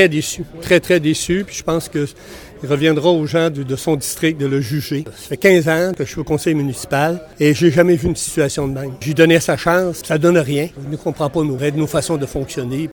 Très déçu, très, très déçu. Puis je pense qu'il reviendra aux gens de, son district de le juger. Ça fait 15 ans que je suis au conseil municipal et j'ai jamais vu une situation de même. J'ai donné sa chance, ça donne rien. Il ne comprend pas nos règles, nos façons de fonctionner.